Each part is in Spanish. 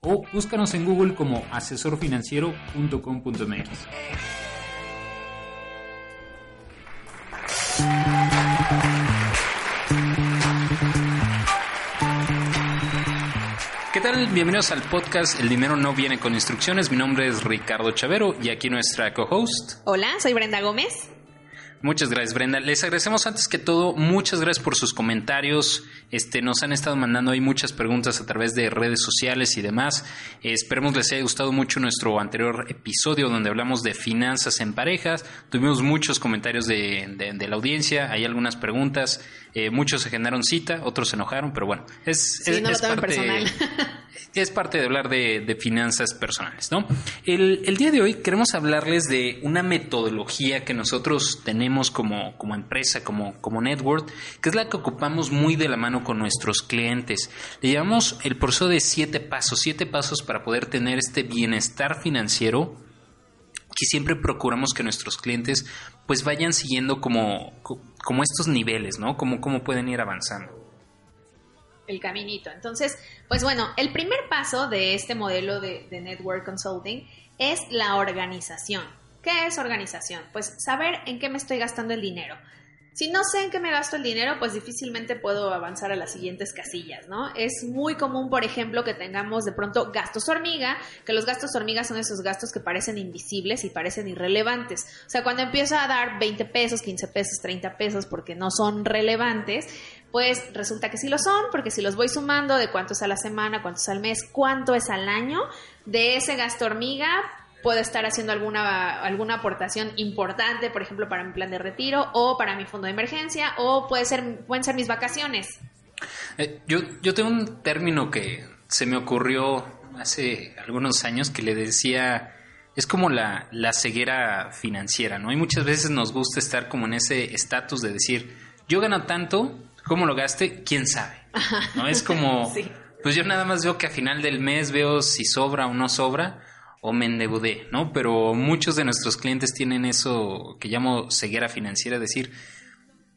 o búscanos en Google como asesorfinanciero.com.mx. ¿Qué tal? Bienvenidos al podcast El dinero no viene con instrucciones. Mi nombre es Ricardo Chavero y aquí nuestra co-host. Hola, soy Brenda Gómez. Muchas gracias, Brenda. Les agradecemos antes que todo, muchas gracias por sus comentarios. Este, nos han estado mandando ahí muchas preguntas a través de redes sociales y demás. Eh, esperemos les haya gustado mucho nuestro anterior episodio donde hablamos de finanzas en parejas. Tuvimos muchos comentarios de, la audiencia, hay algunas preguntas. Eh, muchos se generaron cita, otros se enojaron, pero bueno, es, sí, no lo parte, personal. Es parte de hablar de, finanzas personales, ¿no? El, día de hoy queremos hablarles de una metodología que nosotros tenemos como, como empresa, como, como network, que es la que ocupamos muy de la mano con nuestros clientes. Le llamamos el proceso de siete pasos, siete pasos para poder tener este bienestar financiero que siempre procuramos que nuestros clientes pues vayan siguiendo como, como estos niveles, ¿no? Como cómo pueden ir avanzando el caminito. Entonces, pues bueno, el primer paso de este modelo de, Network Consulting es la organización. ¿Qué es organización? Pues saber en qué me estoy gastando el dinero. Si no sé en qué me gasto el dinero, pues difícilmente puedo avanzar a las siguientes casillas, ¿no? Es muy común, por ejemplo, que tengamos de pronto gastos hormiga, que los gastos hormiga son esos gastos que parecen invisibles y parecen irrelevantes. O sea, cuando empiezo a dar 20 pesos, 15 pesos, 30 pesos porque no son relevantes, pues resulta que sí lo son, porque si los voy sumando de cuánto es a la semana, cuánto es al mes, cuánto es al año, de ese gasto hormiga puedo estar haciendo alguna, alguna aportación importante, por ejemplo, para mi plan de retiro o para mi fondo de emergencia o puede ser, pueden ser mis vacaciones. Eh, yo, yo tengo un término que se me ocurrió hace algunos años que le decía, es como la, la ceguera financiera, ¿no? Y muchas veces nos gusta estar como en ese estatus de decir, yo gano tanto, ¿Cómo lo gaste? ¿Quién sabe? ¿No? Es como, pues yo nada más veo que a final del mes veo si sobra o no sobra o me endeudé, ¿no? Pero muchos de nuestros clientes tienen eso que llamo ceguera financiera, decir,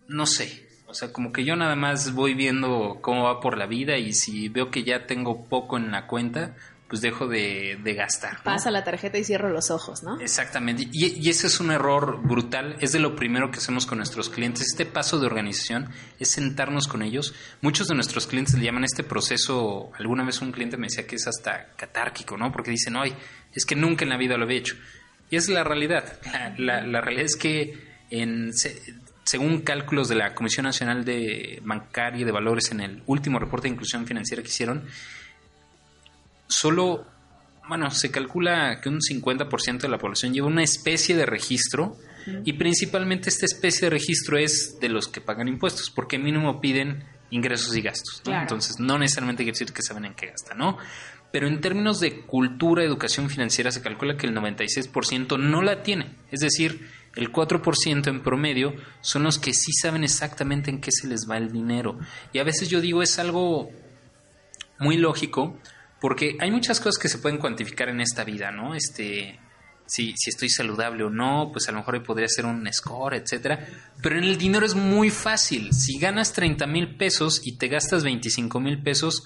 no sé, o sea, como que yo nada más voy viendo cómo va por la vida y si veo que ya tengo poco en la cuenta, pues dejo de, gastar. Pasa la tarjeta y cierro los ojos, ¿no? Exactamente. Y, ese es un error brutal. Es de lo primero que hacemos con nuestros clientes. Este paso de organización es sentarnos con ellos. Muchos de nuestros clientes le llaman este proceso, alguna vez un cliente me decía que es hasta catárquico, ¿no? Porque dicen, ay, es que nunca en la vida lo había hecho. Y es la realidad. La, realidad es que en, según cálculos de la Comisión Nacional de Bancaria y de Valores en el último reporte de inclusión financiera que hicieron, solo, bueno, se calcula que un 50% de la población lleva una especie de registro y principalmente esta especie de registro es de los que pagan impuestos, porque mínimo piden ingresos y gastos. Entonces, no necesariamente quiere decir que saben en qué gastan, ¿no? Pero en términos de cultura, educación financiera, se calcula que el 96% no la tiene. Es decir, el 4% en promedio son los que sí saben exactamente en qué se les va el dinero. Y a veces yo digo, es algo muy lógico, porque hay muchas cosas que se pueden cuantificar en esta vida, ¿no? Este, si, si estoy saludable o no, pues a lo mejor podría ser un score, etcétera. Pero en el dinero es muy fácil. Si ganas 30 mil pesos y te gastas 25 mil pesos,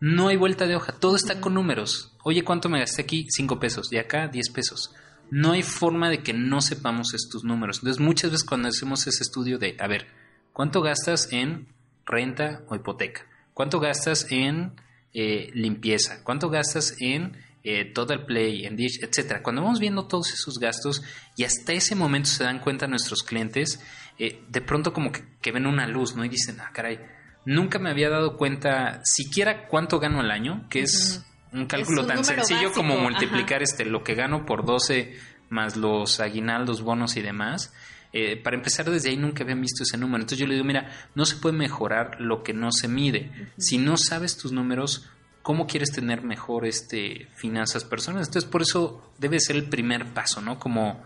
no hay vuelta de hoja. Todo está con números. Oye, ¿cuánto me gasté aquí? 5 pesos. Y acá 10 pesos. No hay forma de que no sepamos estos números. Entonces, muchas veces cuando hacemos ese estudio de, a ver, ¿cuánto gastas en renta o hipoteca? ¿Cuánto gastas en eh, limpieza, cuánto gastas en eh, Total Play, en Dish, etcétera. Cuando vamos viendo todos esos gastos y hasta ese momento se dan cuenta nuestros clientes, eh, de pronto como que, ven una luz, ¿no? Y dicen, ah, caray, nunca me había dado cuenta siquiera cuánto gano al año, que es un cálculo tan sencillo como multiplicar este lo que gano por 12 más los aguinaldos, bonos y demás. Eh, para empezar desde ahí nunca habían visto ese número. Entonces yo le digo, mira, no se puede mejorar lo que no se mide. Si no sabes tus números, cómo quieres tener mejor este finanzas personales. Entonces, por eso debe ser el primer paso, ¿no? Como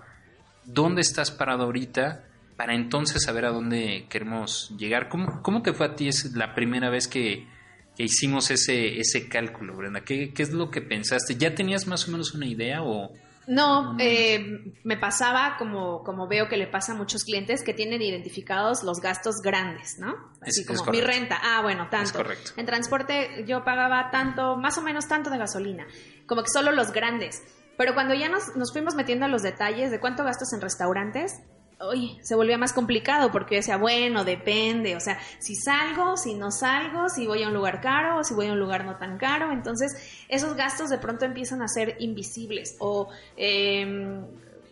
dónde estás parado ahorita para entonces saber a dónde queremos llegar. ¿Cómo, cómo te fue a ti es la primera vez que, que hicimos ese, ese cálculo, Brenda? ¿Qué, ¿Qué es lo que pensaste? ¿Ya tenías más o menos una idea o...? No, eh, me pasaba como, como veo que le pasa a muchos clientes que tienen identificados los gastos grandes, ¿no? Así Es- como es mi renta, ah, bueno, tanto. Es correcto. En transporte yo pagaba tanto, más o menos tanto de gasolina, como que solo los grandes. Pero cuando ya nos, nos fuimos metiendo a los detalles de cuánto gastos en restaurantes, uy, se volvía más complicado porque yo decía, bueno, depende, o sea, si salgo, si no salgo, si voy a un lugar caro o si voy a un lugar no tan caro, entonces esos gastos de pronto empiezan a ser invisibles o eh,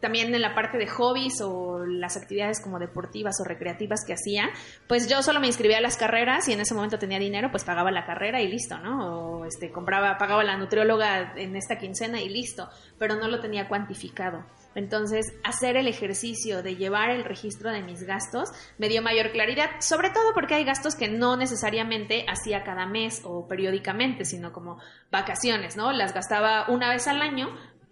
también en la parte de hobbies o las actividades como deportivas o recreativas que hacía, pues yo solo me inscribía a las carreras y en ese momento tenía dinero, pues pagaba la carrera y listo, ¿no? O este, compraba, pagaba la nutrióloga en esta quincena y listo, pero no lo tenía cuantificado. Entonces, hacer el ejercicio de llevar el registro de mis gastos me dio mayor claridad, sobre todo porque hay gastos que no necesariamente hacía cada mes o periódicamente, sino como vacaciones, ¿no? Las gastaba una vez al año,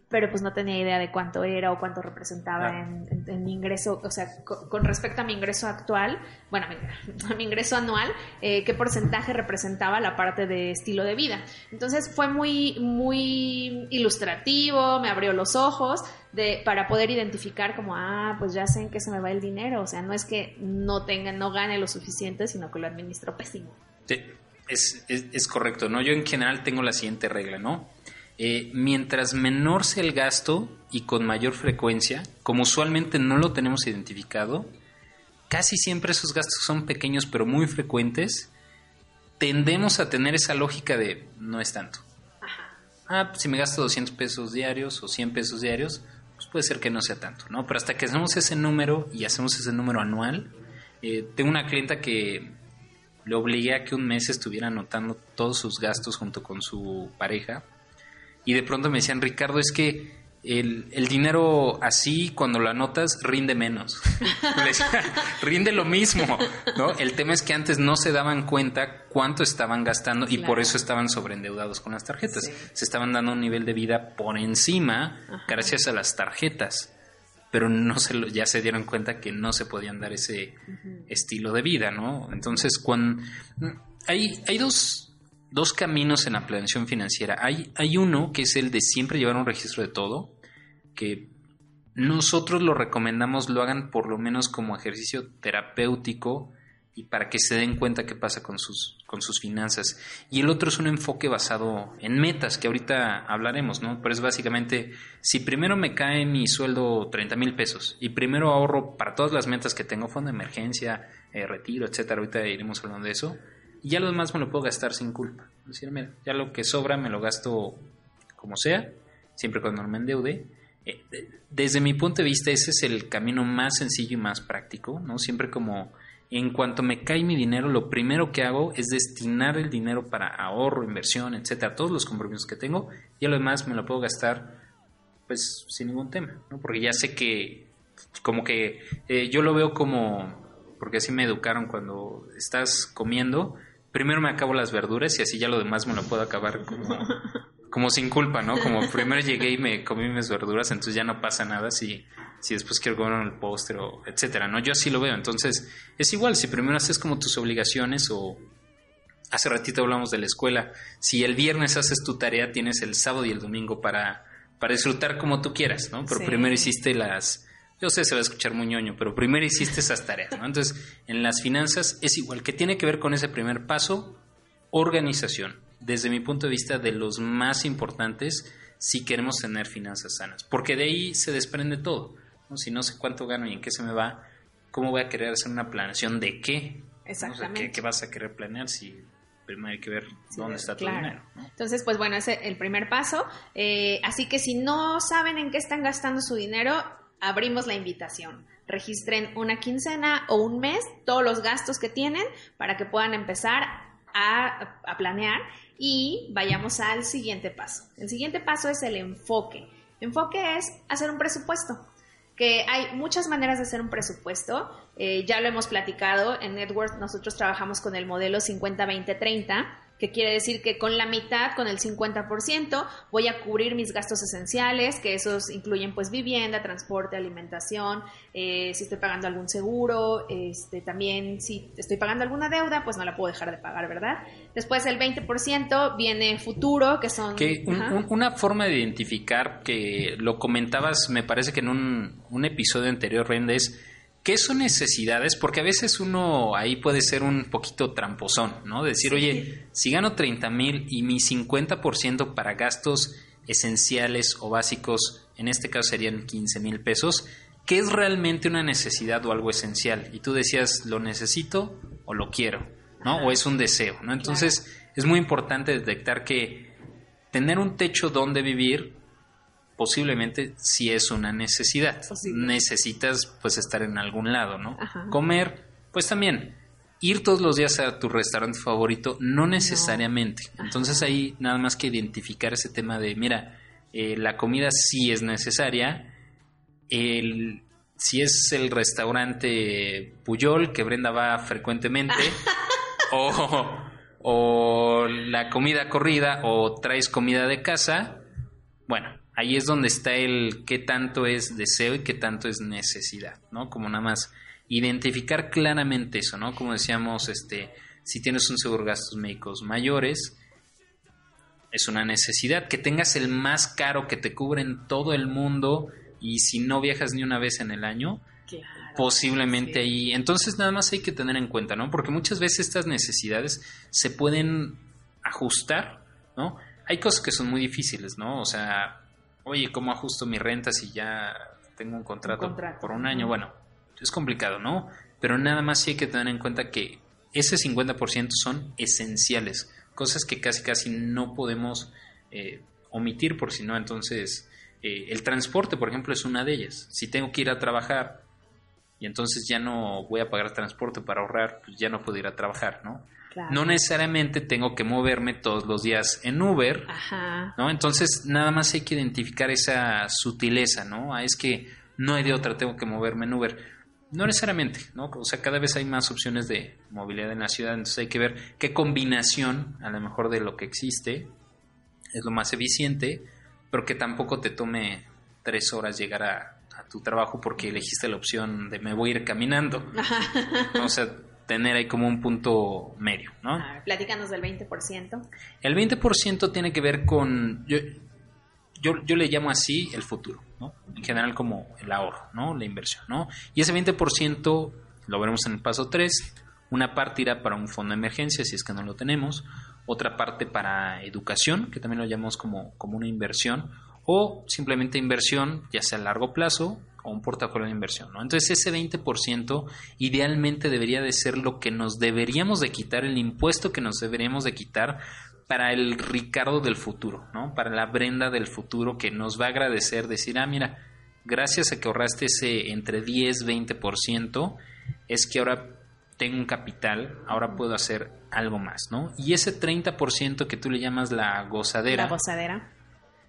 pero pues no tenía idea de cuánto era o cuánto representaba en, en- en mi ingreso, o sea, co- con, respecto a mi ingreso actual, bueno, a mi, a mi ingreso anual, eh, qué porcentaje representaba la parte de estilo de vida. Entonces fue muy, muy ilustrativo, me abrió los ojos de, para poder identificar como, ah, pues ya sé en qué se me va el dinero, o sea, no es que no tenga, no gane lo suficiente, sino que lo administro pésimo. Sí, Es, es, es correcto, ¿no? Yo en general tengo la siguiente regla, ¿no? Eh, mientras menor sea el gasto y con mayor frecuencia, como usualmente no lo tenemos identificado, casi siempre esos gastos son pequeños pero muy frecuentes, tendemos a tener esa lógica de no es tanto. Ajá. Ah, pues si me gasto 200 pesos diarios o 100 pesos diarios, pues puede ser que no sea tanto, ¿no? Pero hasta que hacemos ese número y hacemos ese número anual, eh, tengo una clienta que le obligué a que un mes estuviera anotando todos sus gastos junto con su pareja y de pronto me decían, Ricardo, es que el, el dinero así, cuando lo anotas, rinde menos. Decía, rinde lo mismo, ¿no? El tema es que antes no se daban cuenta cuánto estaban gastando y por eso estaban sobreendeudados con las tarjetas. Sí. Se estaban dando un nivel de vida por encima Ajá. gracias a las tarjetas. Pero no se lo- ya se dieron cuenta que no se podían dar ese estilo de vida, ¿no? Entonces, cuando hay, hay dos, dos caminos en la planeación financiera. Hay, hay uno que es el de siempre llevar un registro de todo, que nosotros lo recomendamos, lo hagan por lo menos como ejercicio terapéutico y para que se den cuenta qué pasa con sus, con sus finanzas. Y el otro es un enfoque basado en metas, que ahorita hablaremos, ¿no? Pero es básicamente, si primero me cae mi sueldo 30 mil pesos y primero ahorro para todas las metas que tengo, fondo de emergencia, eh, retiro, etcétera, ahorita iremos hablando de eso, y ya lo demás me lo puedo gastar sin culpa. Es decir, mira, ya lo que sobra me lo gasto como sea, siempre cuando no me endeude. Eh, de- desde mi punto de vista, ese es el camino más sencillo y más práctico, ¿no? Siempre como en cuanto me cae mi dinero, lo primero que hago es destinar el dinero para ahorro, inversión, etcétera, todos los compromisos que tengo, y lo demás me lo puedo gastar pues sin ningún tema, ¿no? Porque ya sé que como que eh, yo lo veo como porque así me educaron cuando estás comiendo, primero me acabo las verduras y así ya lo demás me lo puedo acabar como como sin culpa, ¿no? Como primero llegué y me comí mis verduras, entonces ya no pasa nada si, si después quiero comer el postre o etcétera, ¿no? Yo así lo veo, entonces es igual, si primero haces como tus obligaciones o hace ratito hablamos de la escuela, si el viernes haces tu tarea, tienes el sábado y el domingo para, para disfrutar como tú quieras, ¿no? Pero Sí. primero hiciste las... Yo sé, se va a escuchar muy ñoño, pero primero hiciste esas tareas, ¿no? Entonces, en las finanzas es igual, que tiene que ver con ese primer paso, organización. Desde mi punto de vista, de los más importantes si queremos tener finanzas sanas. Porque de ahí se desprende todo. ¿no? Si no sé cuánto gano y en qué se me va, ¿cómo voy a querer hacer una planeación de qué? ¿No? O sea, Exactamente. ¿qué, qué vas a querer planear si primero hay que ver Sí, dónde está claro. tu dinero? ¿no? Entonces, pues bueno, ese es el primer paso. Eh, así que si no saben en qué están gastando su dinero, abrimos la invitación. Registren una quincena o un mes, todos los gastos que tienen, para que puedan empezar a, planear y vayamos al siguiente paso. El siguiente paso es el enfoque. Enfoque es hacer un presupuesto que hay muchas maneras de hacer un presupuesto. Eh, ya lo hemos platicado. En Network nosotros trabajamos con el modelo 50-20-30, que quiere decir que con la mitad, con el 50%, voy a cubrir mis gastos esenciales, que esos incluyen pues vivienda, transporte, alimentación, eh, si estoy pagando algún seguro, este, también si estoy pagando alguna deuda, pues no la puedo dejar de pagar, ¿verdad? Después el 20% viene futuro, que son... Que una forma de identificar que lo comentabas, me parece que en un, un episodio anterior, Rende, es ¿Qué son necesidades? Porque a veces uno ahí puede ser un poquito tramposón, ¿no? Decir, oye, si gano 30 mil y mi 50% para gastos esenciales o básicos, en este caso serían 15 mil pesos, ¿qué es realmente una necesidad o algo esencial? Y tú decías, ¿lo necesito o lo quiero? ¿No? O es un deseo, ¿no? Entonces, es muy importante detectar que tener un techo donde vivir posiblemente si es una necesidad. Necesitas pues estar en algún lado, ¿no? Comer, pues también. Ir todos los días a tu restaurante favorito, no necesariamente. Entonces ahí nada más que identificar ese tema de, mira, eh, la comida sí es necesaria. El, si es el restaurante Puyol que Brenda va frecuentemente, o, o la comida corrida, o traes comida de casa, bueno, ahí es donde está el qué tanto es deseo y qué tanto es necesidad, ¿no? Como nada más identificar claramente eso, ¿no? Como decíamos, este, si tienes un seguro de gastos médicos mayores, es una necesidad. Que tengas el más caro que te cubre en todo el mundo y si no viajas ni una vez en el año, posiblemente ahí. Entonces nada más hay que tener en cuenta, ¿no? Porque muchas veces estas necesidades se pueden ajustar, ¿no? Hay cosas que son muy difíciles, ¿no? O sea, oye, ¿cómo ajusto mi renta si ya tengo un contrato, por un año? Bueno, es complicado, ¿no? Pero nada más sí hay que tener en cuenta que ese 50% son esenciales, cosas que casi casi no podemos eh, omitir por si no, entonces eh, el transporte, por ejemplo, es una de ellas. Si tengo que ir a trabajar y entonces ya no voy a pagar transporte para ahorrar, pues ya no puedo ir a trabajar, ¿no? No necesariamente tengo que moverme todos los días en Uber, ¿no? Entonces, nada más hay que identificar esa sutileza, ¿no? Ah, es que no hay de otra, tengo que moverme en Uber. No necesariamente, ¿no? O sea, cada vez hay más opciones de movilidad en la ciudad, entonces hay que ver qué combinación, a lo mejor de lo que existe, es lo más eficiente, pero que tampoco te tome tres horas llegar a, a tu trabajo porque elegiste la opción de me voy a ir caminando. O sea, tener ahí como un punto medio, ¿no? platícanos del 20%. El 20% tiene que ver con, yo, yo, le llamo así el futuro, ¿no? En general como el ahorro, ¿no? La inversión, ¿no? Y ese 20% lo veremos en el paso 3, una parte irá para un fondo de emergencia, si es que no lo tenemos, otra parte para educación, que también lo llamamos como, como una inversión, o simplemente inversión, ya sea a largo plazo o un portafolio de inversión. ¿no? Entonces ese 20% idealmente debería de ser lo que nos deberíamos de quitar, el impuesto que nos deberíamos de quitar para el Ricardo del futuro, ¿no? para la Brenda del futuro que nos va a agradecer, decir, ah, mira, gracias a que ahorraste ese entre 10, 20%, es que ahora tengo un capital, ahora puedo hacer algo más, ¿no? Y ese 30% que tú le llamas la gozadera. La gozadera.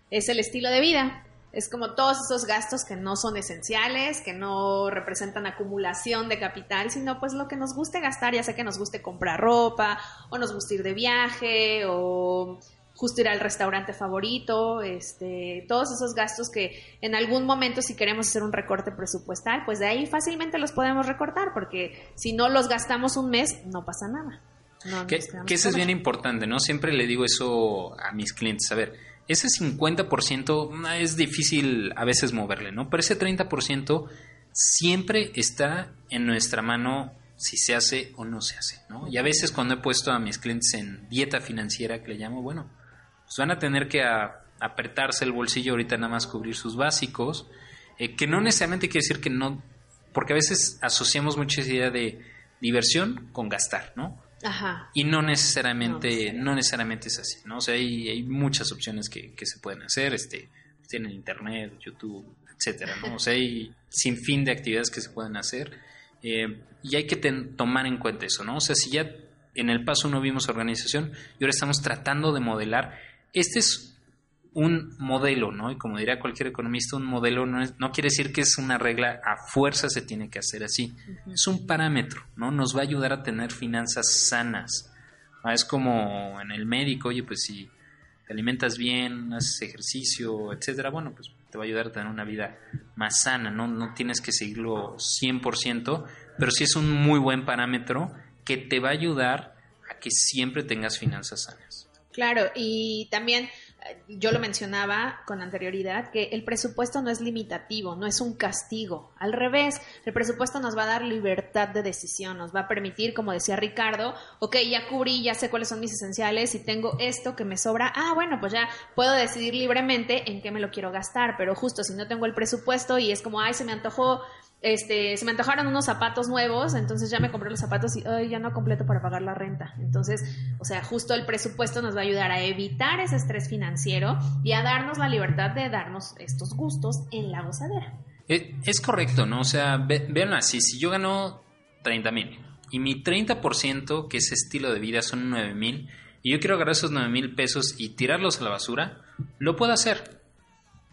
Es el estilo de vida. Es como todos esos gastos que no son esenciales, que no representan acumulación de capital, sino pues lo que nos guste gastar, ya sea que nos guste comprar ropa, o nos guste ir de viaje, o justo ir al restaurante favorito, este, todos esos gastos que en algún momento si queremos hacer un recorte presupuestal, pues de ahí fácilmente los podemos recortar, porque si no los gastamos un mes, no pasa nada. que, que eso es bien importante, ¿no? Siempre le digo eso a mis clientes, a ver, ese 50% mm, es difícil a veces moverle, ¿no? Pero ese 30% siempre está en nuestra mano si se hace o no se hace, ¿no? Y a veces cuando he puesto a mis clientes en dieta financiera, que le llamo, bueno, pues van a tener que apretarse el bolsillo ahorita nada más cubrir sus básicos, eh, que no necesariamente quiere decir que no, porque a veces asociamos mucha idea de diversión con gastar, ¿no? Y no necesariamente, no, necesariamente es así, ¿no? O sea, hay, hay muchas opciones que, que, se pueden hacer, este, tienen internet, YouTube, etcétera, ¿no? O sea, hay sin fin de actividades que se pueden hacer eh, y hay que tomar en cuenta eso, ¿no? O sea, si ya en el paso no vimos organización y ahora estamos tratando de modelar, este es un modelo, ¿no? Y como diría cualquier economista, un modelo no, no quiere decir que es una regla a fuerza se tiene que hacer así. Es un parámetro, ¿no? Nos va a ayudar a tener finanzas sanas. Ah, es como en el médico, oye, pues si te alimentas bien, haces ejercicio, etcétera, bueno, pues te va a ayudar a tener una vida más sana, ¿no? No tienes que seguirlo 100%, pero sí es un muy buen parámetro que te va a ayudar a que siempre tengas finanzas sanas. Claro, y también yo lo mencionaba con anterioridad, que el presupuesto no es limitativo, no es un castigo. Al revés, el presupuesto nos va a dar libertad de decisión, nos va a permitir, como decía Ricardo, ok, ya cubrí, ya sé cuáles son mis esenciales y tengo esto que me sobra, ah, bueno, pues ya puedo decidir libremente en qué me lo quiero gastar, pero justo si no tengo el presupuesto y es como, ay, se me antojó este, se me antojaron unos zapatos nuevos, entonces ya me compré los zapatos y ay, ya no completo para pagar la renta. Entonces, o sea, justo el presupuesto nos va a ayudar a evitar ese estrés financiero y a darnos la libertad de darnos estos gustos en la gozadera. Eh, es, correcto, ¿no? O sea, vean así, si yo gano 30 mil y mi 30% que es estilo de vida son 9 mil y yo quiero agarrar esos 9 mil pesos y tirarlos a la basura, lo puedo hacer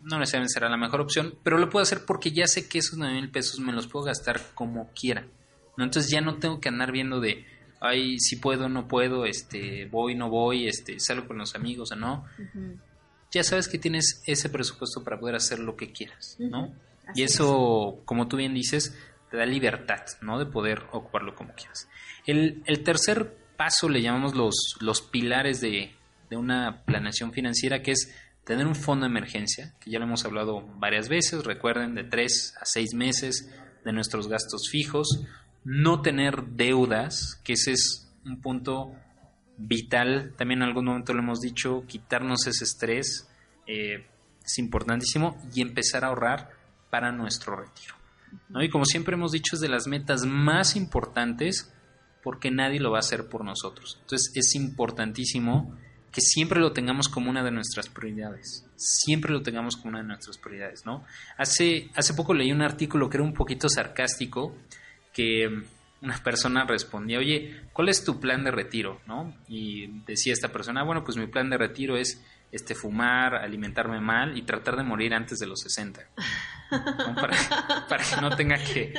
no necesariamente será la mejor opción, pero lo puedo hacer porque ya sé que esos 9 mil pesos me los puedo gastar como quiera. ¿no? Entonces ya no tengo que andar viendo de, ay, si puedo, no puedo, este, voy, no voy, este, salgo con los amigos o no. Ya sabes que tienes ese presupuesto para poder hacer lo que quieras, ¿no? Y eso, como tú bien dices, te da libertad, ¿no? De poder ocuparlo como quieras. El, el tercer paso le llamamos los, los pilares de, de una planeación financiera, que es tener un fondo de emergencia, que ya lo hemos hablado varias veces, recuerden, de tres a seis meses de nuestros gastos fijos, no tener deudas, que ese es un punto vital, también en algún momento lo hemos dicho, quitarnos ese estrés eh, es importantísimo y empezar a ahorrar para nuestro retiro. Y como siempre hemos dicho, es de las metas más importantes porque nadie lo va a hacer por nosotros. Entonces es importantísimo que siempre lo tengamos como una de nuestras prioridades. Siempre lo tengamos como una de nuestras prioridades, ¿no? Hace, hace poco leí un artículo que era un poquito sarcástico, que una persona respondía, oye, ¿cuál es tu plan de retiro? ¿no? Y decía esta persona, bueno, pues mi plan de retiro es este, fumar, alimentarme mal y tratar de morir antes de los 60. Para, que no tenga que,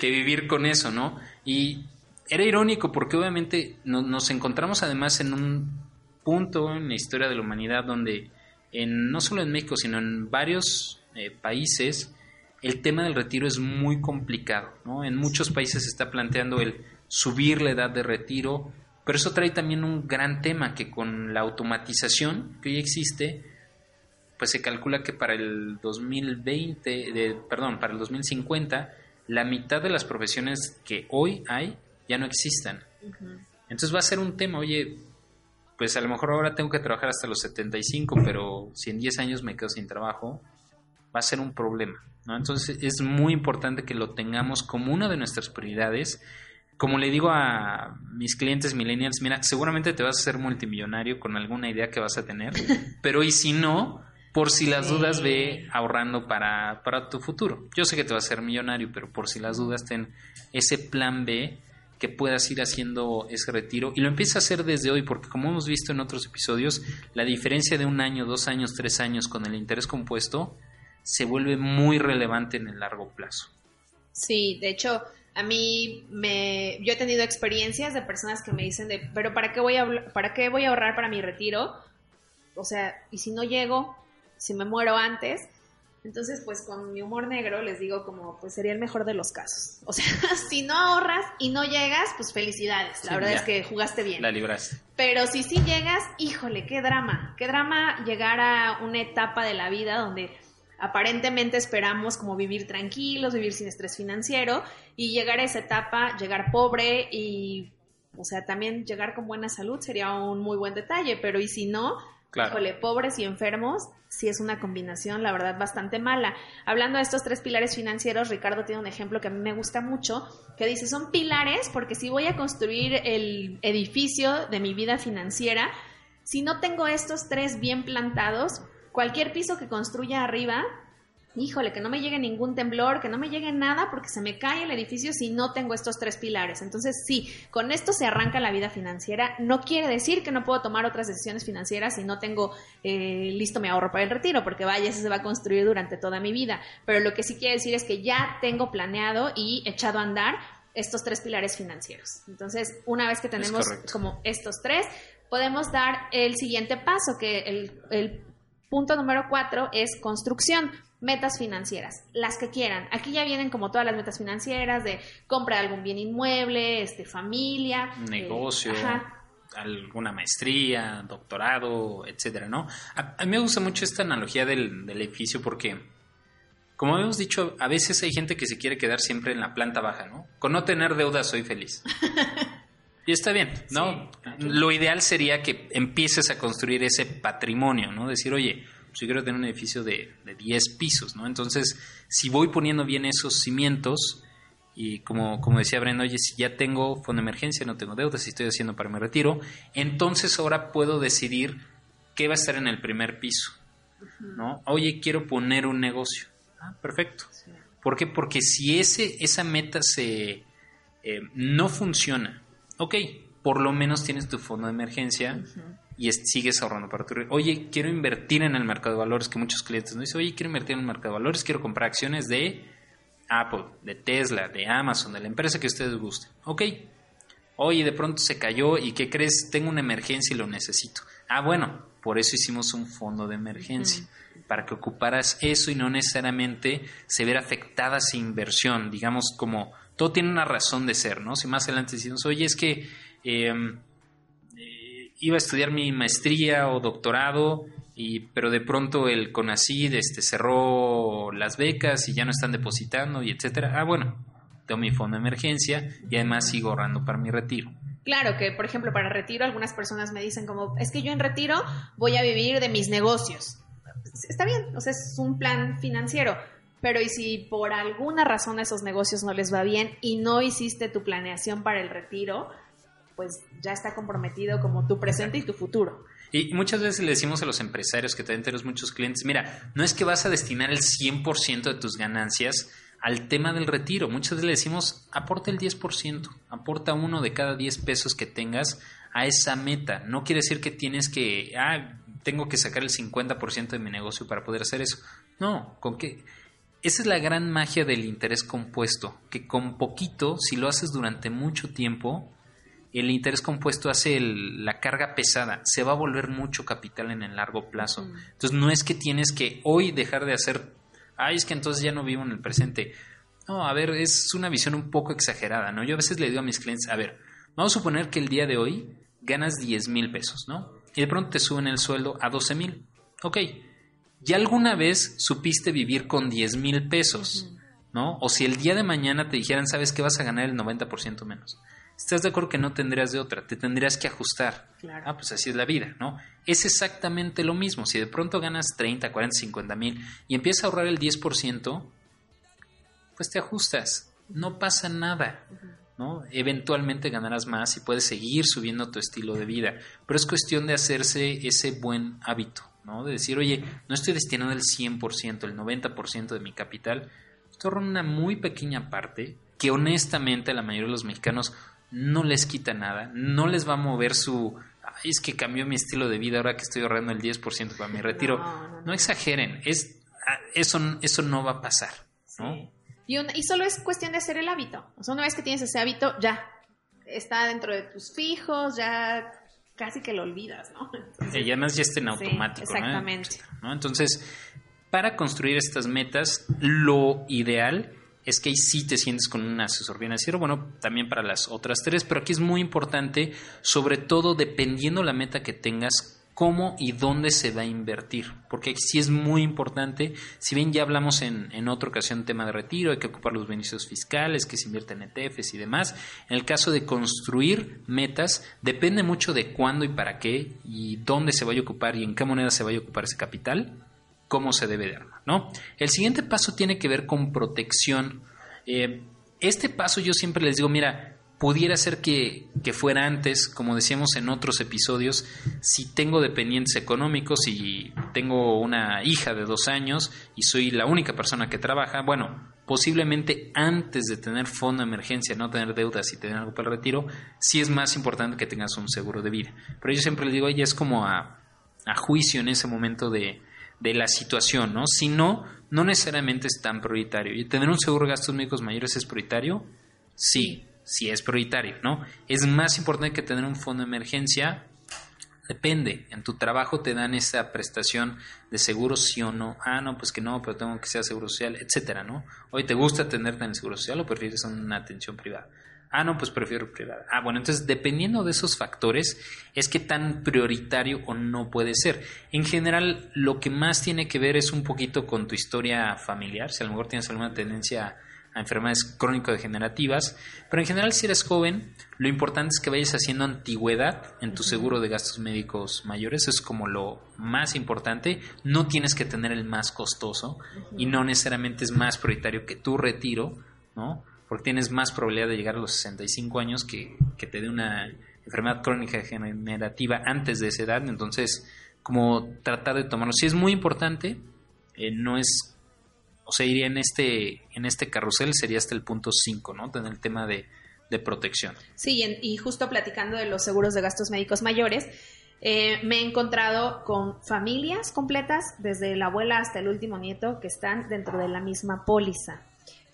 que, vivir con eso, ¿no? Y era irónico porque obviamente nos encontramos además en un punto en la historia de la humanidad donde en, no solo en México, sino en varios eh, países, el tema del retiro es muy complicado. ¿no? En muchos países se está planteando el subir la edad de retiro, pero eso trae también un gran tema que con la automatización que hoy existe, pues se calcula que para el 2020, de, perdón, para el 2050, la mitad de las profesiones que hoy hay ya no existan. Entonces va a ser un tema, oye, pues a lo mejor ahora tengo que trabajar hasta los 75, pero si en 10 años me quedo sin trabajo, va a ser un problema. ¿no? Entonces es muy importante que lo tengamos como una de nuestras prioridades. Como le digo a mis clientes millennials, mira, seguramente te vas a hacer multimillonario con alguna idea que vas a tener, pero y si no, por si las dudas ve ahorrando para, para tu futuro. Yo sé que te vas a ser millonario, pero por si las dudas ten ese plan B que puedas ir haciendo ese retiro y lo empieza a hacer desde hoy porque como hemos visto en otros episodios la diferencia de un año, dos años, tres años con el interés compuesto se vuelve muy relevante en el largo plazo. Sí, de hecho a mí me yo he tenido experiencias de personas que me dicen de pero para qué voy a para qué voy a ahorrar para mi retiro o sea y si no llego si me muero antes entonces, pues con mi humor negro les digo como, pues sería el mejor de los casos. O sea, si no ahorras y no llegas, pues felicidades. La verdad es que jugaste bien. La libraste. Pero si sí llegas, híjole, qué drama. Qué drama llegar a una etapa de la vida donde aparentemente esperamos como vivir tranquilos, vivir sin estrés financiero y llegar a esa etapa, llegar pobre y, o sea, también llegar con buena salud sería un muy buen detalle, pero y si no, Híjole, pobres y enfermos, sí es una combinación, la verdad, bastante mala. Hablando de estos tres pilares financieros, Ricardo tiene un ejemplo que a mí me gusta mucho, que dice, son pilares porque si voy a construir el edificio de mi vida financiera, si no tengo estos tres bien plantados, cualquier piso que construya arriba híjole, que no me llegue ningún temblor, que no me llegue nada porque se me cae el edificio si no tengo estos tres pilares. Entonces, sí, con esto se arranca la vida financiera. No quiere decir que no puedo tomar otras decisiones financieras si no tengo eh, listo mi ahorro para el retiro, porque vaya, eso se va a construir durante toda mi vida. Pero lo que sí quiere decir es que ya tengo planeado y echado a andar estos tres pilares financieros. Entonces, una vez que tenemos como estos tres, podemos dar el siguiente paso, que el, el punto número cuatro es construcción metas financieras, las que quieran. Aquí ya vienen como todas las metas financieras de compra de algún bien inmueble, este, familia, negocio, eh, alguna maestría, doctorado, etcétera, ¿no? A, mí me gusta mucho esta analogía del, edificio porque, como hemos dicho, a veces hay gente que se quiere quedar siempre en la planta baja, ¿no? Con no tener deudas soy feliz. Y está bien, ¿no? Lo ideal sería que empieces a construir ese patrimonio, ¿no? Decir, oye, pues yo quiero tener un edificio de, de 10 pisos, ¿no? Entonces, si voy poniendo bien esos cimientos, y como, como decía Brenda, oye, si ya tengo fondo de emergencia, no tengo deudas, si estoy haciendo para mi retiro, entonces ahora puedo decidir qué va a estar en el primer piso, ¿no? Oye, quiero poner un negocio. Ah, perfecto. ¿Por qué? Porque si ese, esa meta se eh, no funciona, ok, por lo menos tienes tu fondo de emergencia y sigues ahorrando para tu... Oye, quiero invertir en el mercado de valores, que muchos clientes no dicen, oye, quiero invertir en el mercado de valores, quiero comprar acciones de Apple, de Tesla, de Amazon, de la empresa que ustedes gusten. Ok. Oye, de pronto se cayó y ¿qué crees? Tengo una emergencia y lo necesito. Ah, bueno, por eso hicimos un fondo de emergencia, para que ocuparas eso y no necesariamente se viera afectada esa inversión, digamos como todo tiene una razón de ser, ¿no? Si más adelante decimos, oye, es que em, iba a estudiar mi maestría o doctorado, y, pero de pronto el CONACID este, cerró las becas y ya no están depositando y etcétera. Ah, bueno, tengo mi fondo de emergencia y además sigo ahorrando para mi retiro. Claro que, por ejemplo, para retiro algunas personas me dicen como, es que yo en retiro voy a vivir de mis negocios. Está bien, o sea, es un plan financiero, pero ¿y si por alguna razón esos negocios no les va bien y no hiciste tu planeación para el retiro? Pues ya está comprometido como tu presente y tu futuro. Y muchas veces le decimos a los empresarios que también tenemos muchos clientes, mira, no es que vas a destinar el 100% de tus ganancias al tema del retiro. Muchas veces le decimos, aporta el 10%, aporta uno de cada 10 pesos que tengas a esa meta. No quiere decir que tienes que, ah, tengo que sacar el 50% de mi negocio para poder hacer eso. No, con que... Esa es la gran magia del interés compuesto, que con poquito, si lo haces durante mucho tiempo, el interés compuesto hace la carga pesada, se va a volver mucho capital en el largo plazo. Entonces no es que tienes que hoy dejar de hacer, ay, es que entonces ya no vivo en el presente. No, a ver, es una visión un poco exagerada, ¿no? Yo a veces le digo a mis clientes, a ver, vamos a suponer que el día de hoy ganas 10 mil pesos, ¿no? Y de pronto te suben el sueldo a 12 mil. Ok, ¿ya alguna vez supiste vivir con 10 mil pesos? ¿No? O si el día de mañana te dijeran, sabes que vas a ganar el 90% menos estás de acuerdo que no tendrías de otra, te tendrías que ajustar. Claro. Ah, pues así es la vida, ¿no? Es exactamente lo mismo. Si de pronto ganas 30, 40, 50 mil y empiezas a ahorrar el 10%, pues te ajustas. No pasa nada, ¿no? Eventualmente ganarás más y puedes seguir subiendo tu estilo de vida. Pero es cuestión de hacerse ese buen hábito, ¿no? De decir, oye, no estoy destinando el 100%, el 90% de mi capital. Estoy ahorrando una muy pequeña parte que honestamente la mayoría de los mexicanos no les quita nada, no les va a mover su, Ay, es que cambió mi estilo de vida ahora que estoy ahorrando el 10% para mi retiro. No, exageren, es, ah, eso, eso no va a pasar. Y, y solo es cuestión de hacer el hábito. O sea, una vez que tienes ese hábito, ya está dentro de tus fijos, ya casi que lo olvidas, ¿no? y además ya está en automático. exactamente. ¿no? Entonces, para construir estas metas, lo ideal es que ahí sí te sientes con un asesor financiero, bueno, también para las otras tres, pero aquí es muy importante, sobre todo dependiendo la meta que tengas, cómo y dónde se va a invertir, porque sí es muy importante, si bien ya hablamos en, en otra ocasión tema de retiro, hay que ocupar los beneficios fiscales, que se invierten en ETFs y demás, en el caso de construir metas, depende mucho de cuándo y para qué, y dónde se vaya a ocupar y en qué moneda se vaya a ocupar ese capital, cómo se debe de ¿no? El siguiente paso tiene que ver con protección. Eh, este paso yo siempre les digo, mira, pudiera ser que, que, fuera antes, como decíamos en otros episodios, si tengo dependientes económicos y tengo una hija de dos años y soy la única persona que trabaja, bueno, posiblemente antes de tener fondo de emergencia, no tener deudas y tener algo para el retiro, sí es más importante que tengas un seguro de vida. Pero yo siempre les digo, ella es como a, a juicio en ese momento de, de la situación, ¿no? Si no, no necesariamente es tan prioritario. Y tener un seguro de gastos médicos mayores es prioritario, Sí, sí es prioritario, ¿no? Es más importante que tener un fondo de emergencia. Depende, en tu trabajo te dan esa prestación de seguro sí o no. Ah, no, pues que no, pero tengo que ser seguro social, etcétera, ¿no? Hoy te gusta tenerte en el seguro social o prefieres una atención privada. Ah, no, pues prefiero privada. Ah, bueno, entonces dependiendo de esos factores es que tan prioritario o no puede ser. En general, lo que más tiene que ver es un poquito con tu historia familiar, si a lo mejor tienes alguna tendencia a enfermedades crónico-degenerativas, pero en general si eres joven, lo importante es que vayas haciendo antigüedad en tu seguro de gastos médicos mayores, es como lo más importante, no tienes que tener el más costoso y no necesariamente es más prioritario que tu retiro, ¿no? Porque tienes más probabilidad de llegar a los 65 años que, que te dé una enfermedad crónica degenerativa antes de esa edad. Entonces, como tratar de tomarlo. Si es muy importante, eh, no es, o sea, iría en este, en este carrusel, sería hasta el punto 5, ¿no? Tener el tema de, de protección. Sí, y justo platicando de los seguros de gastos médicos mayores, eh, me he encontrado con familias completas, desde la abuela hasta el último nieto, que están dentro de la misma póliza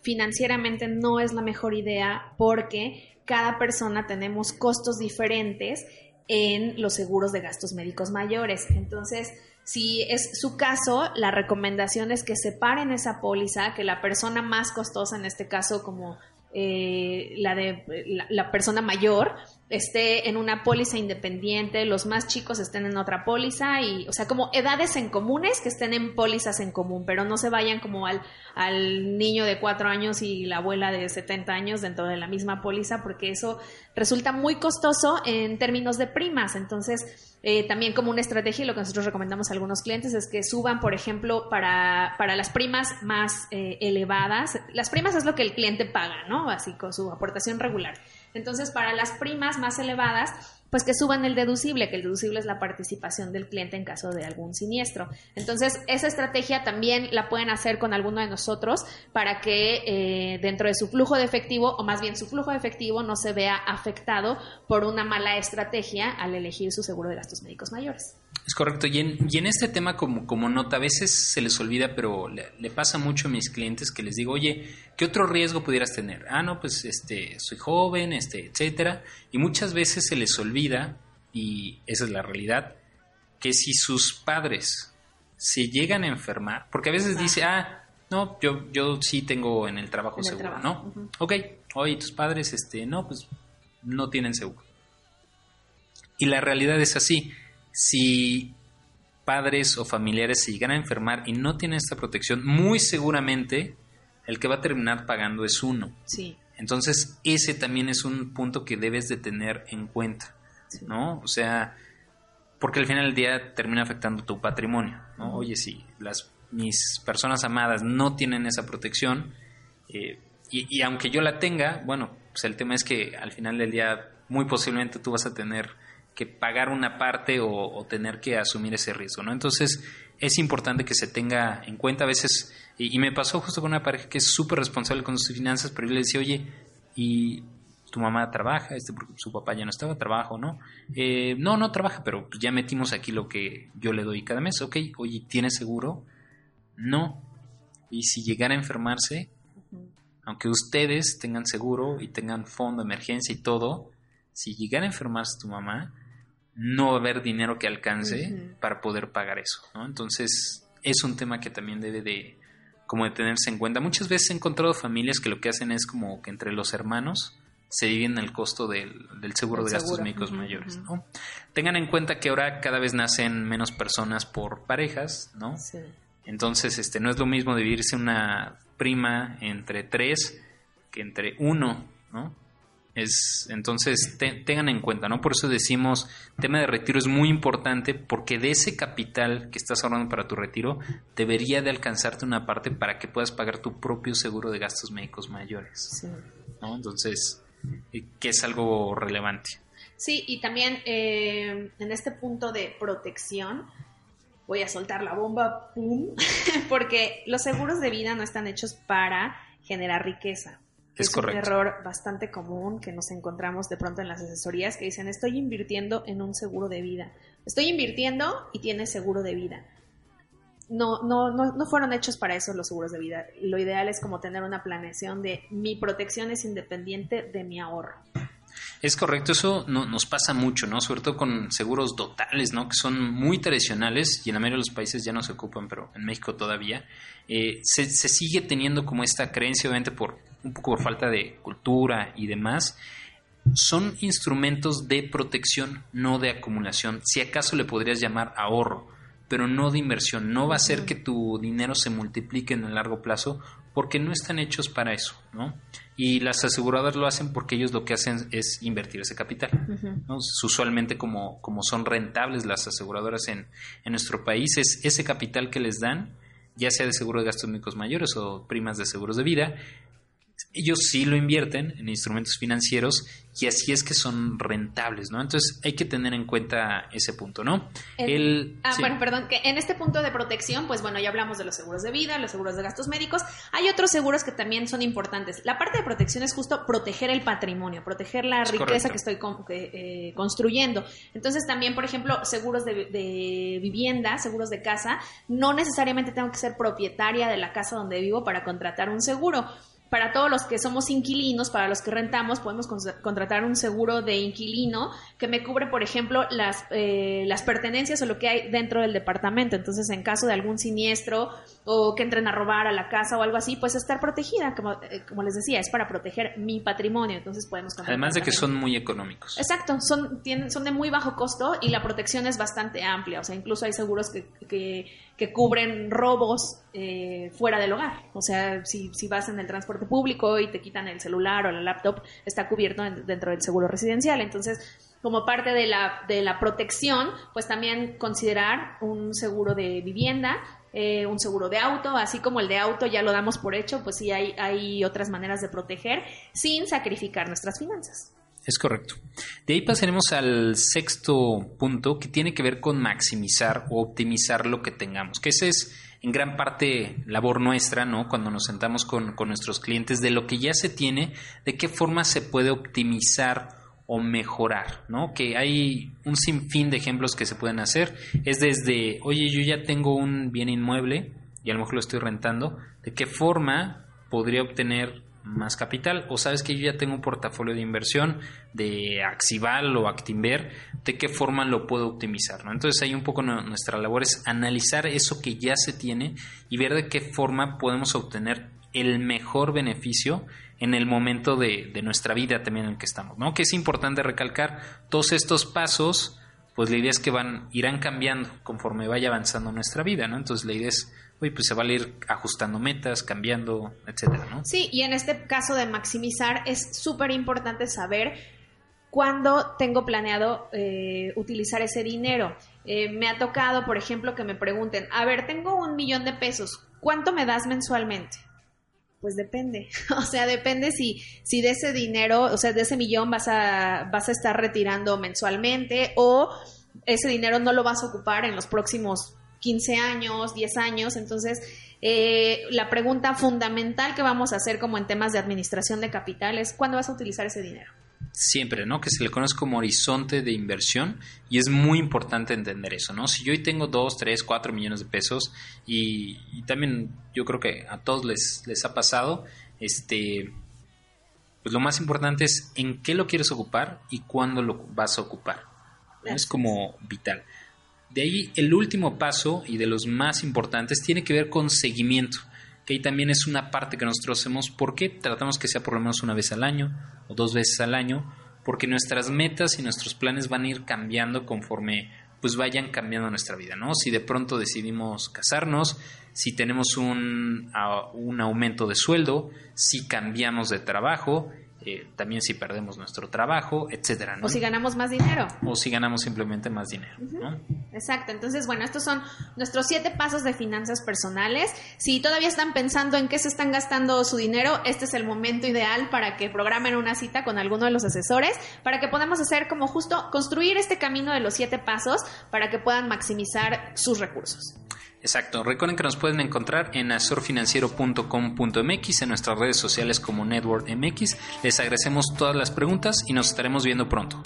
financieramente no es la mejor idea porque cada persona tenemos costos diferentes en los seguros de gastos médicos mayores. Entonces, si es su caso, la recomendación es que separen esa póliza, que la persona más costosa, en este caso como eh, la de la, persona mayor esté en una póliza independiente, los más chicos estén en otra póliza y, o sea, como edades en comunes que estén en pólizas en común, pero no se vayan como al, al niño de cuatro años y la abuela de 70 años dentro de la misma póliza, porque eso resulta muy costoso en términos de primas. Entonces, eh, también como una estrategia, lo que nosotros recomendamos a algunos clientes es que suban, por ejemplo, para, para las primas más eh, elevadas. Las primas es lo que el cliente paga, ¿no? Así con su aportación regular. Entonces, para las primas más elevadas, pues que suban el deducible, que el deducible es la participación del cliente en caso de algún siniestro. Entonces, esa estrategia también la pueden hacer con alguno de nosotros para que eh, dentro de su flujo de efectivo, o más bien su flujo de efectivo, no se vea afectado por una mala estrategia al elegir su seguro de gastos médicos mayores. Es correcto. Y en, y en este tema, como, como nota, a veces se les olvida, pero le, pasa mucho a mis clientes que les digo, oye, ¿qué otro riesgo pudieras tener? Ah, no, pues este, soy joven, este, etcétera. Y muchas veces se les olvida, y esa es la realidad, que si sus padres se llegan a enfermar, porque a veces dice, ah, no, yo, yo sí tengo en el trabajo seguro, ¿no? Ok, oye, tus padres, este, no, pues no tienen seguro. Y la realidad es así si padres o familiares se llegan a enfermar y no tienen esta protección, muy seguramente el que va a terminar pagando es uno. Sí. Entonces, ese también es un punto que debes de tener en cuenta, ¿no? O sea, porque al final del día termina afectando tu patrimonio, ¿no? Oye, si las, mis personas amadas no tienen esa protección, eh, y, y, aunque yo la tenga, bueno, pues el tema es que al final del día muy posiblemente tú vas a tener que pagar una parte o, tener que asumir ese riesgo, ¿no? Entonces es importante que se tenga en cuenta a veces, y, me pasó justo con una pareja que es súper responsable con sus finanzas, pero yo le decía, oye, y tu mamá trabaja, este, porque su papá ya no estaba, trabajo, ¿no? Eh, no, no trabaja, pero ya metimos aquí lo que yo le doy cada mes, ok, oye, ¿tiene seguro? No. Y si llegara a enfermarse, aunque ustedes tengan seguro y tengan fondo de emergencia y todo, si llegara a enfermarse tu mamá, no va a haber dinero que alcance para poder pagar eso, ¿no? Entonces, es un tema que también debe de como de tenerse en cuenta. Muchas veces he encontrado familias que lo que hacen es como que entre los hermanos se dividen el costo del, seguro de gastos médicos mayores, ¿no? Tengan en cuenta que ahora cada vez nacen menos personas por parejas, ¿no? Sí. Entonces, este, no es lo mismo dividirse una prima entre tres que entre uno, ¿no? Es, entonces, tengan en cuenta, ¿no? Por eso decimos, tema de retiro es muy importante porque de ese capital que estás ahorrando para tu retiro, debería de alcanzarte una parte para que puedas pagar tu propio seguro de gastos médicos mayores. ¿no? Entonces, eh, que es algo relevante. Sí, y también eh, en este punto de protección, voy a soltar la bomba, ¡pum! porque los seguros de vida no están hechos para generar riqueza es, un error bastante común que nos encontramos de pronto en las asesorías que dicen estoy invirtiendo en un seguro de vida. Estoy invirtiendo y tiene seguro de vida. no, no, no, no fueron hechos para eso los seguros de vida. Lo ideal es como tener una planeación de mi protección es independiente de mi ahorro. Es correcto, eso no, nos pasa mucho, ¿no? Sobre todo con seguros totales, ¿no? Que son muy tradicionales y en la mayoría de los países ya no se ocupan, pero en México todavía. Eh, se, se, sigue teniendo como esta creencia, obviamente por un poco por falta de cultura y demás. Son instrumentos de protección, no de acumulación. Si acaso le podrías llamar ahorro, pero no de inversión. No va a ser que tu dinero se multiplique en el largo plazo porque no están hechos para eso, ¿no? Y las aseguradoras lo hacen porque ellos lo que hacen es invertir ese capital. ¿no? Usualmente como, como son rentables las aseguradoras en, en nuestro país, es ese capital que les dan, ya sea de seguro de gastos médicos mayores o primas de seguros de vida, ellos sí lo invierten en instrumentos financieros y así es que son rentables, ¿no? Entonces hay que tener en cuenta ese punto, ¿no? El, ah, bueno, perdón, que en este punto de protección, pues bueno, ya hablamos de los seguros de vida, los seguros de gastos médicos, hay otros seguros que también son importantes. La parte de protección es justo proteger el patrimonio, proteger la riqueza que estoy eh, construyendo. Entonces también, por ejemplo, seguros de, de vivienda, seguros de casa, no necesariamente tengo que ser propietaria de la casa donde vivo para contratar un seguro para todos los que somos inquilinos, para los que rentamos, podemos contratar un seguro de inquilino que me cubre, por ejemplo, las, eh, las pertenencias o lo que hay dentro del departamento. Entonces, en caso de algún siniestro o que entren a robar a la casa o algo así, pues estar protegida, como, eh, como les decía, es para proteger mi patrimonio. Entonces, podemos Además de que son muy económicos. Exacto, son, tienen, son de muy bajo costo y la protección es bastante amplia. O sea, incluso hay seguros que, que, que cubren robos eh, fuera del hogar. O sea, si, si vas en el transporte público y te quitan el celular o la laptop, está cubierto dentro del seguro residencial. Entonces, como parte de la, de la protección, pues también considerar un seguro de vivienda, eh, un seguro de auto, así como el de auto ya lo damos por hecho, pues sí hay, hay otras maneras de proteger sin sacrificar nuestras finanzas. Es correcto. De ahí pasaremos al sexto punto que tiene que ver con maximizar o optimizar lo que tengamos, que ese es en gran parte labor nuestra, ¿no? Cuando nos sentamos con, nuestros clientes, de lo que ya se tiene, de qué forma se puede optimizar o mejorar, ¿no? Que hay un sinfín de ejemplos que se pueden hacer. Es desde, oye, yo ya tengo un bien inmueble y a lo mejor lo estoy rentando, ¿de qué forma podría obtener más capital o sabes que yo ya tengo un portafolio de inversión de Axival o Actinver, de qué forma lo puedo optimizar, ¿no? Entonces ahí un poco nuestra labor es analizar eso que ya se tiene y ver de qué forma podemos obtener el mejor beneficio en el momento de, nuestra vida también en el que estamos, ¿no? Que es importante recalcar todos estos pasos, pues la idea es que van, irán cambiando conforme vaya avanzando nuestra vida, ¿no? Entonces la idea es pues se va a ir ajustando metas, cambiando, etcétera, ¿no? Sí, y en este caso de maximizar es súper importante saber cuándo tengo planeado eh, utilizar ese dinero. Eh, me ha tocado, por ejemplo, que me pregunten, a ver, tengo un millón de pesos, ¿cuánto me das mensualmente? Pues depende, o sea, depende si, si de ese dinero, o sea, de ese millón vas a, vas a estar retirando mensualmente o ese dinero no lo vas a ocupar en los próximos 15 años, 10 años. Entonces, eh, la pregunta fundamental que vamos a hacer como en temas de administración de capital es ¿cuándo vas a utilizar ese dinero? Siempre, ¿no? Que se le conoce como horizonte de inversión y es muy importante entender eso, ¿no? Si yo hoy tengo 2, 3, 4 millones de pesos y, también yo creo que a todos les, les ha pasado, este, pues lo más importante es en qué lo quieres ocupar y cuándo lo vas a ocupar. Es como vital. De ahí el último paso y de los más importantes tiene que ver con seguimiento, ahí también es una parte que nosotros hacemos porque tratamos que sea por lo menos una vez al año o dos veces al año, porque nuestras metas y nuestros planes van a ir cambiando conforme pues vayan cambiando nuestra vida, ¿no? Si de pronto decidimos casarnos, si tenemos un, un aumento de sueldo, si cambiamos de trabajo, eh, también si perdemos nuestro trabajo, etcétera. O si ganamos más dinero. O si ganamos simplemente más dinero. Exacto. Entonces, bueno, estos son nuestros siete pasos de finanzas personales. Si todavía están pensando en qué se están gastando su dinero, este es el momento ideal para que programen una cita con alguno de los asesores, para que podamos hacer como justo construir este camino de los siete pasos para que puedan maximizar sus recursos. Exacto. Recuerden que nos pueden encontrar en azorfinanciero.com.mx en nuestras redes sociales como Network MX. Les agradecemos todas las preguntas y nos estaremos viendo pronto.